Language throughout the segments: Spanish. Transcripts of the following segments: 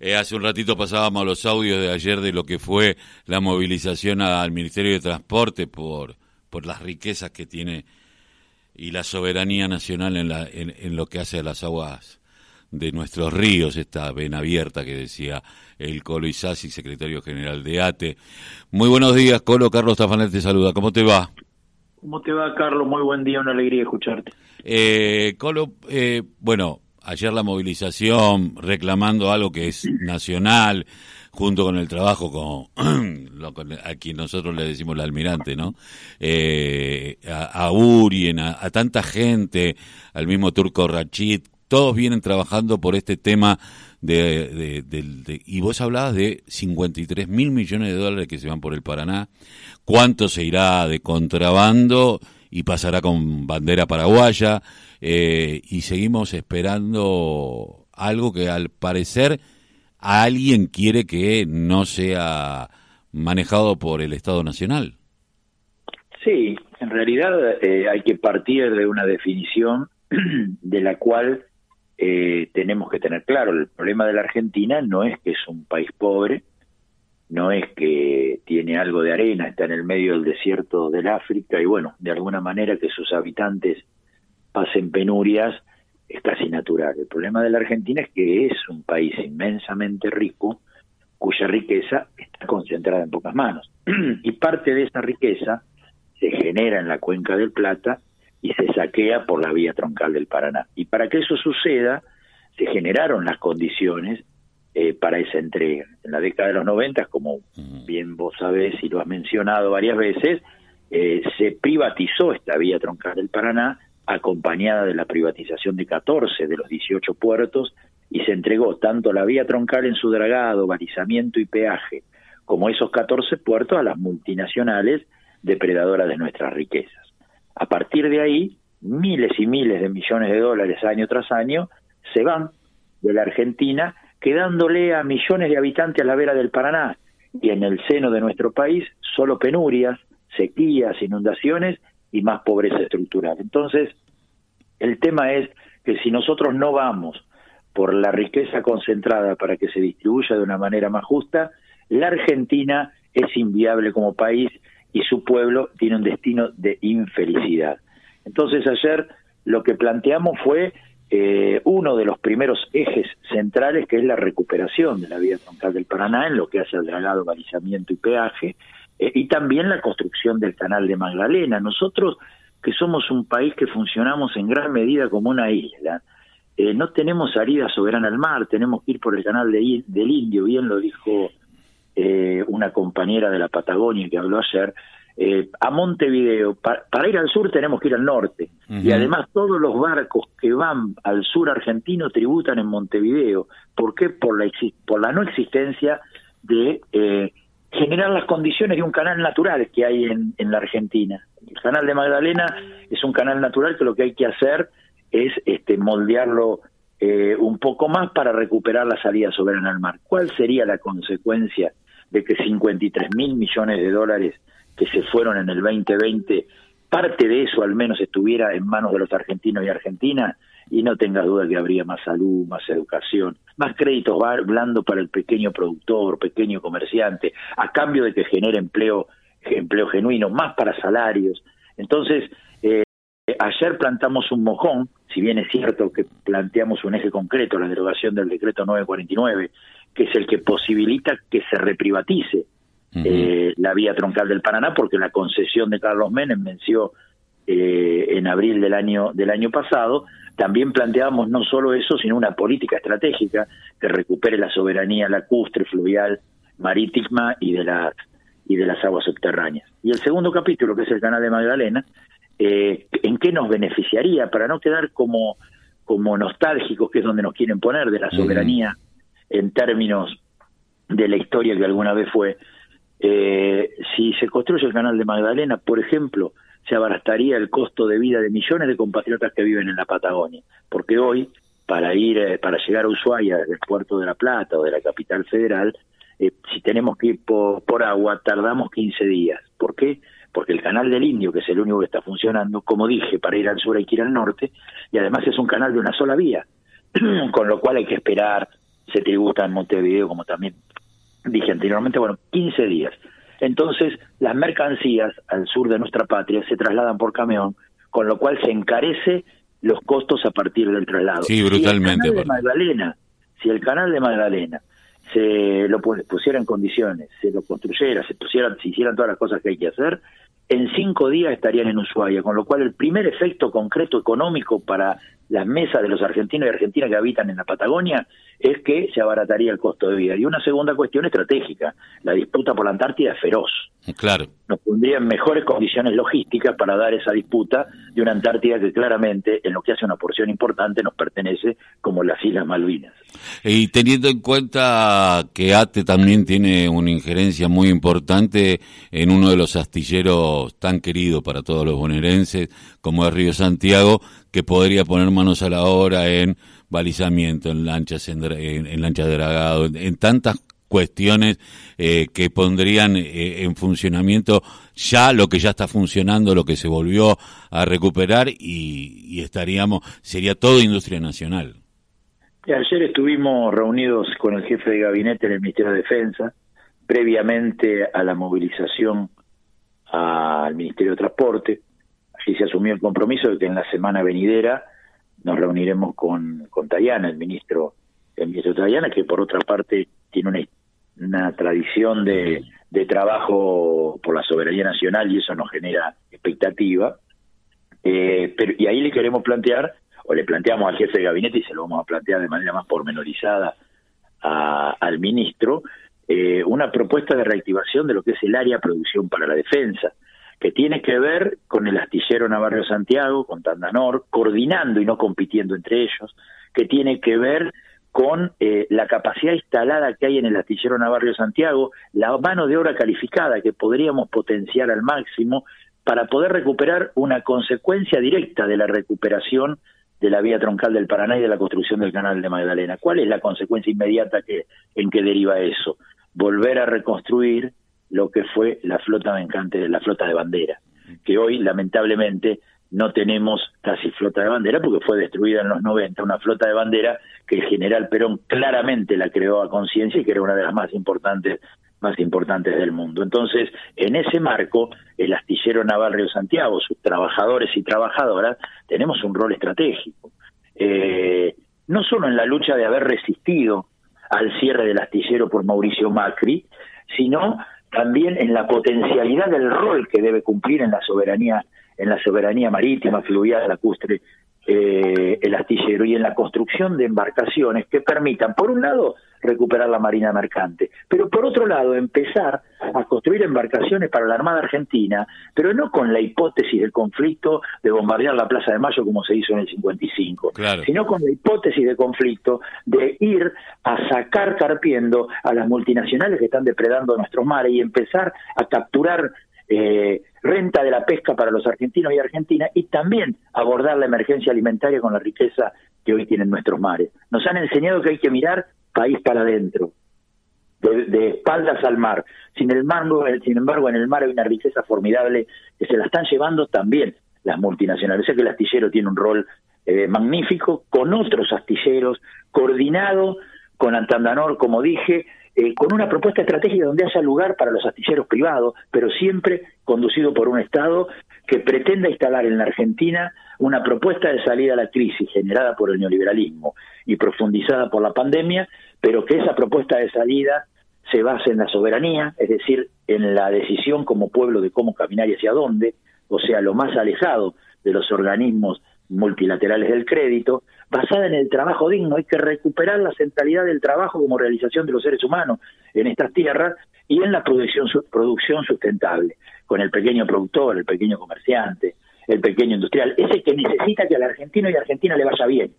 Eh, hace un ratito pasábamos los audios de ayer de lo que fue la movilización al Ministerio de Transporte por, por las riquezas que tiene y la soberanía nacional en, la, en, lo que hace a las aguas de nuestros ríos, esta vena abierta que decía el Colo Isasi, secretario general de ATE. Muy buenos días, Colo. Carlos Tafanel te saluda. ¿Cómo te va? ¿Cómo te va, Carlos? Muy buen día, una alegría escucharte. Eh, Colo, eh, bueno, ayer la movilización reclamando algo que es nacional, junto con el trabajo con, lo, a quien nosotros le decimos el almirante, ¿no? Eh, a, a, Urien, a, tanta gente, al mismo Turco Rachid, todos vienen trabajando por este tema de, de, y vos hablabas de 53 mil millones de dólares que se van por el Paraná, cuánto se irá de contrabando y pasará con bandera paraguaya, eh, y seguimos esperando algo que al parecer alguien quiere que no sea manejado por el Estado Nacional. Sí, en realidad eh, hay que partir de una definición de la cual eh, tenemos que tener claro, el problema de la Argentina no es que es un país pobre, no es que tiene algo de arena, está en el medio del desierto del África y bueno, de alguna manera que sus habitantes pasen penurias es casi natural. El problema de la Argentina es que es un país inmensamente rico cuya riqueza está concentrada en pocas manos. y parte de esa riqueza se genera en la cuenca del Plata y se saquea por la vía troncal del Paraná. Y para que eso suceda, se generaron las condiciones eh, para esa entrega. En la década de los 90, como bien vos sabés y lo has mencionado varias veces, eh, se privatizó esta vía troncal del Paraná acompañada de la privatización de 14 de los 18 puertos y se entregó tanto la vía troncal en su dragado, balizamiento y peaje, como esos 14 puertos a las multinacionales depredadoras de nuestras riquezas. A partir de ahí, miles y miles de millones de dólares año tras año se van de la Argentina, quedándole a millones de habitantes a la vera del Paraná y en el seno de nuestro país solo penurias, sequías, inundaciones y más pobreza estructural. Entonces, el tema es que si nosotros no vamos por la riqueza concentrada para que se distribuya de una manera más justa, la Argentina es inviable como país y su pueblo tiene un destino de infelicidad. Entonces ayer lo que planteamos fue eh, uno de los primeros ejes centrales que es la recuperación de la vía troncal del Paraná en lo que hace al dragado, balizamiento y peaje, eh, y también la construcción del canal de Magdalena. Nosotros, que somos un país que funcionamos en gran medida como una isla, eh, no tenemos salida soberana al mar, tenemos que ir por el canal de, del Indio, bien lo dijo eh, una compañera de la Patagonia que habló ayer, a Montevideo, para ir al sur tenemos que ir al norte, y además todos los barcos que van al sur argentino tributan en Montevideo. ¿Por qué? Por la, por la no existencia de generar las condiciones de un canal natural que hay en, en la Argentina. El canal de Magdalena es un canal natural que lo que hay que hacer es este, moldearlo eh, un poco más para recuperar la salida soberana al mar. ¿Cuál sería la consecuencia de que 53 mil millones de dólares que se fueron en el 2020, parte de eso al menos estuviera en manos de los argentinos y argentinas? Y no tengas duda que habría más salud, más educación, más créditos blando para el pequeño productor, pequeño comerciante, a cambio de que genere empleo, empleo genuino, más para salarios. Entonces, eh, ayer plantamos un mojón, si bien es cierto que planteamos un eje concreto, la derogación del decreto 949, que es el que posibilita que se reprivatice eh, la vía troncal del Paraná, porque la concesión de Carlos Menem venció eh, en abril del año del año pasado, también planteábamos no solo eso, sino una política estratégica que recupere la soberanía lacustre, fluvial, marítima y de las y de las aguas subterráneas. Y el segundo capítulo, que es el canal de Magdalena, eh, ¿en qué nos beneficiaría para no quedar como como nostálgicos, que es donde nos quieren poner de la soberanía en términos de la historia que alguna vez fue? Eh, si se construye el canal de Magdalena, por ejemplo, se abarataría el costo de vida de millones de compatriotas que viven en la Patagonia, porque hoy para ir eh, para llegar a Ushuaia del puerto de la Plata o de la capital federal, eh, si tenemos que ir por, agua tardamos 15 días. ¿Por qué? Porque el canal del Indio, que es el único que está funcionando, como dije, para ir al sur hay que ir al norte, y además es un canal de una sola vía, con lo cual hay que esperar se tributa en Montevideo, como también dije anteriormente, bueno, 15 días. Entonces, las mercancías al sur de nuestra patria se trasladan por camión, con lo cual se encarece los costos a partir del traslado. Sí, brutalmente. Si el canal de Magdalena, si el canal de Magdalena se lo pusiera en condiciones, se lo construyera, se pusieran, se hicieran todas las cosas que hay que hacer, en cinco días estarían en Ushuaia, con lo cual el primer efecto concreto económico para las mesas de los argentinos y argentinas que habitan en la Patagonia es que se abarataría el costo de vida. Y una segunda cuestión estratégica, la disputa por la Antártida es feroz. Claro. Nos pondría en mejores condiciones logísticas para dar esa disputa de una Antártida que claramente, en lo que hace una porción importante, nos pertenece como las Islas Malvinas. Y teniendo en cuenta que ATE también tiene una injerencia muy importante en uno de los astilleros tan queridos para todos los bonaerenses, como es Río Santiago, que podría poner manos a la obra en balizamiento, en lanchas, en, en, lanchas de dragado, en, tantas cuestiones eh, que pondrían eh, en funcionamiento ya lo que ya está funcionando, lo que se volvió a recuperar y estaríamos, sería todo industria nacional. Ayer estuvimos reunidos con el jefe de gabinete en el Ministerio de Defensa, previamente a la movilización al Ministerio de Transporte. Allí se asumió el compromiso de que en la semana venidera nos reuniremos con, con Tayana, el ministro, el ministro Tayana, que por otra parte tiene una, una tradición de, de trabajo por la soberanía nacional y eso nos genera expectativa. Eh, pero, y ahí le queremos plantear o le planteamos al jefe de gabinete y se lo vamos a plantear de manera más pormenorizada al ministro, eh, una propuesta de reactivación de lo que es el área producción para la defensa, que tiene que ver con el astillero Navarro Santiago, con Tandanor, coordinando y no compitiendo entre ellos, que tiene que ver con eh, la capacidad instalada que hay en el astillero Navarro Santiago, la mano de obra calificada que podríamos potenciar al máximo para poder recuperar una consecuencia directa de la recuperación de la vía troncal del Paraná y de la construcción del canal de Magdalena. ¿Cuál es la consecuencia inmediata que, en que deriva eso? Volver a reconstruir lo que fue la flota mercante, la flota de bandera, que hoy lamentablemente no tenemos casi flota de bandera porque fue destruida en los 90, una flota de bandera que el general Perón claramente la creó a conciencia y que era una de las más importantes más importantes del mundo. Entonces, en ese marco, el astillero naval Santiago, sus trabajadores y trabajadoras, tenemos un rol estratégico. Eh, no solo en la lucha de haber resistido al cierre del astillero por Mauricio Macri, sino también en la potencialidad del rol que debe cumplir en la soberanía en la soberanía marítima, fluvial, lacustre, eh, el astillero y en la construcción de embarcaciones que permitan, por un lado, recuperar la marina mercante, pero por otro lado, empezar a construir embarcaciones para la Armada Argentina, pero no con la hipótesis del conflicto de bombardear la Plaza de Mayo como se hizo en el 55, sino con la hipótesis de conflicto de ir a sacar carpiendo a las multinacionales que están depredando nuestros mares y empezar a capturar eh, renta de la pesca para los argentinos y argentinas y también abordar la emergencia alimentaria con la riqueza que hoy tienen nuestros mares. Nos han enseñado que hay que mirar país para adentro, de, espaldas al mar. Sin, el sin embargo, en el mar hay una riqueza formidable que se la están llevando también las multinacionales. O que el astillero tiene un rol eh, magnífico con otros astilleros, coordinado con Antandanor, como dije, eh, con una propuesta estratégica donde haya lugar para los astilleros privados, pero siempre conducido por un Estado que pretenda instalar en la Argentina una propuesta de salida a la crisis generada por el neoliberalismo y profundizada por la pandemia, pero que esa propuesta de salida se base en la soberanía, es decir, en la decisión como pueblo de cómo caminar y hacia dónde, o sea, lo más alejado de los organismos multilaterales del crédito, basada en el trabajo digno. Hay que recuperar la centralidad del trabajo como realización de los seres humanos en estas tierras y en la producción, producción sustentable, con el pequeño productor, el pequeño comerciante, el pequeño industrial, ese que necesita que al argentino y a Argentina le vaya bien,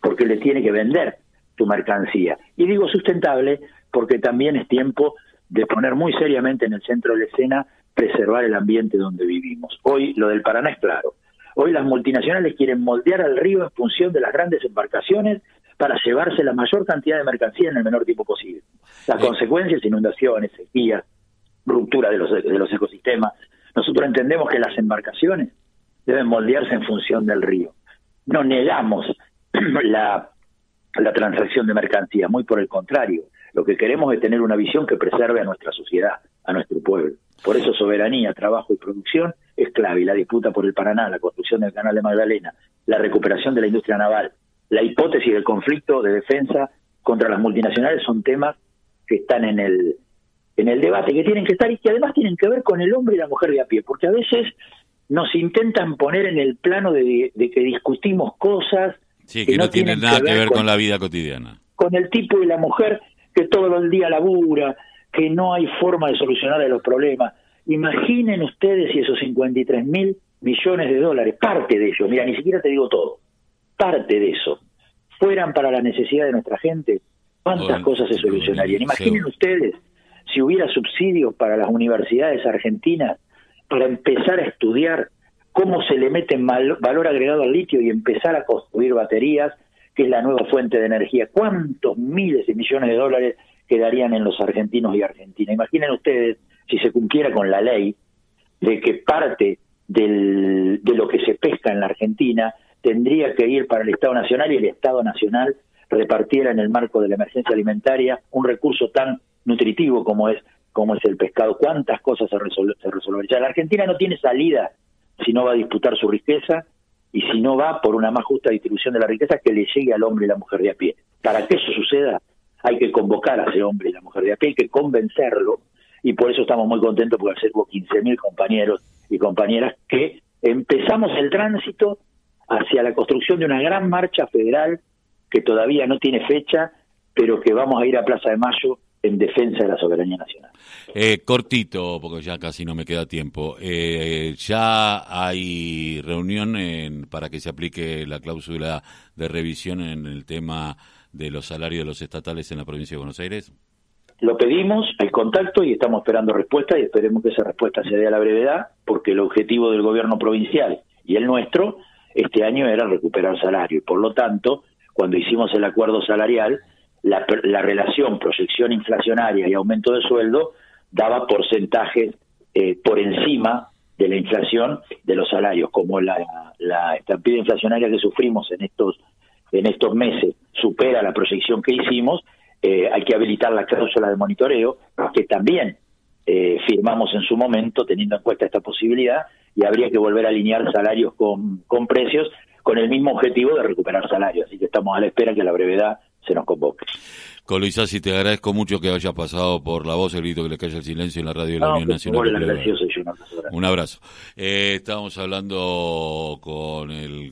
porque le tiene que vender tu mercancía. Y digo sustentable porque también es tiempo de poner muy seriamente en el centro de la escena preservar el ambiente donde vivimos. Hoy lo del Paraná es claro Hoy las multinacionales quieren moldear al río en función de las grandes embarcaciones para llevarse la mayor cantidad de mercancía en el menor tiempo posible. Las consecuencias, inundaciones, sequías, ruptura de los, de los ecosistemas. Nosotros entendemos que las embarcaciones deben moldearse en función del río. No negamos la, la transacción de mercancías, muy por el contrario. Lo que queremos es tener una visión que preserve a nuestra sociedad, a nuestro pueblo. Por eso soberanía, trabajo y producción es clave. Y la disputa por el Paraná, la construcción del Canal de Magdalena, la recuperación de la industria naval, la hipótesis del conflicto de defensa contra las multinacionales son temas que están en el en el debate, que tienen que estar y que además tienen que ver con el hombre y la mujer de a pie, porque a veces nos intentan poner en el plano de, que discutimos cosas que, no, tienen, nada que ver, con, la vida cotidiana. Con el tipo y la mujer que todo el día labura, que no hay forma de solucionar los problemas. Imaginen ustedes si esos 53 mil millones de dólares, parte de ellos, mira, ni siquiera te digo todo, parte de eso, fueran para la necesidad de nuestra gente, ¿cuántas cosas se solucionarían? Imaginen ustedes si hubiera subsidios para las universidades argentinas para empezar a estudiar cómo se le mete valor agregado al litio y empezar a construir baterías, que es la nueva fuente de energía. ¿Cuántos miles de millones de dólares quedarían en los argentinos y argentinas? Imaginen ustedes si se cumpliera con la ley de que parte del, de lo que se pesca en la Argentina tendría que ir para el Estado Nacional y el Estado Nacional repartiera en el marco de la emergencia alimentaria un recurso tan nutritivo como es como es el pescado, cuántas cosas se, se resolverían. La Argentina no tiene salida si no va a disputar su riqueza y si no va por una más justa distribución de la riqueza que le llegue al hombre y la mujer de a pie. Para que eso suceda, hay que convocar a ese hombre y la mujer de a pie, hay que convencerlo, y por eso estamos muy contentos porque ayer hubo 15.000 compañeros y compañeras que empezamos el tránsito hacia la construcción de una gran marcha federal que todavía no tiene fecha, pero que vamos a ir a Plaza de Mayo en defensa de la soberanía nacional. Eh, cortito, porque ya casi no me queda tiempo. Eh, ya hay reunión para que se aplique la cláusula de revisión en el tema de los salarios de los estatales en la provincia de Buenos Aires. Lo pedimos, el contacto y estamos esperando respuesta y esperemos que esa respuesta se dé a la brevedad, porque el objetivo del gobierno provincial y el nuestro este año era recuperar salario y por lo tanto, cuando hicimos el acuerdo salarial, la, relación proyección inflacionaria y aumento de sueldo daba porcentajes eh, por encima de la inflación de los salarios, como la, la estampida inflacionaria que sufrimos en estos en estos meses supera la proyección que hicimos, eh, hay que habilitar la cláusula de monitoreo, que también eh, firmamos en su momento, teniendo en cuenta esta posibilidad, y habría que volver a alinear salarios con, con precios, con el mismo objetivo de recuperar salarios. Así que estamos a la espera que a la brevedad se nos convoque. Coloisasi, te agradezco mucho que haya pasado por la voz, el grito que le cae el silencio en la radio de la Unión Nacional. Un abrazo. Un abrazo. Eh, estábamos hablando con el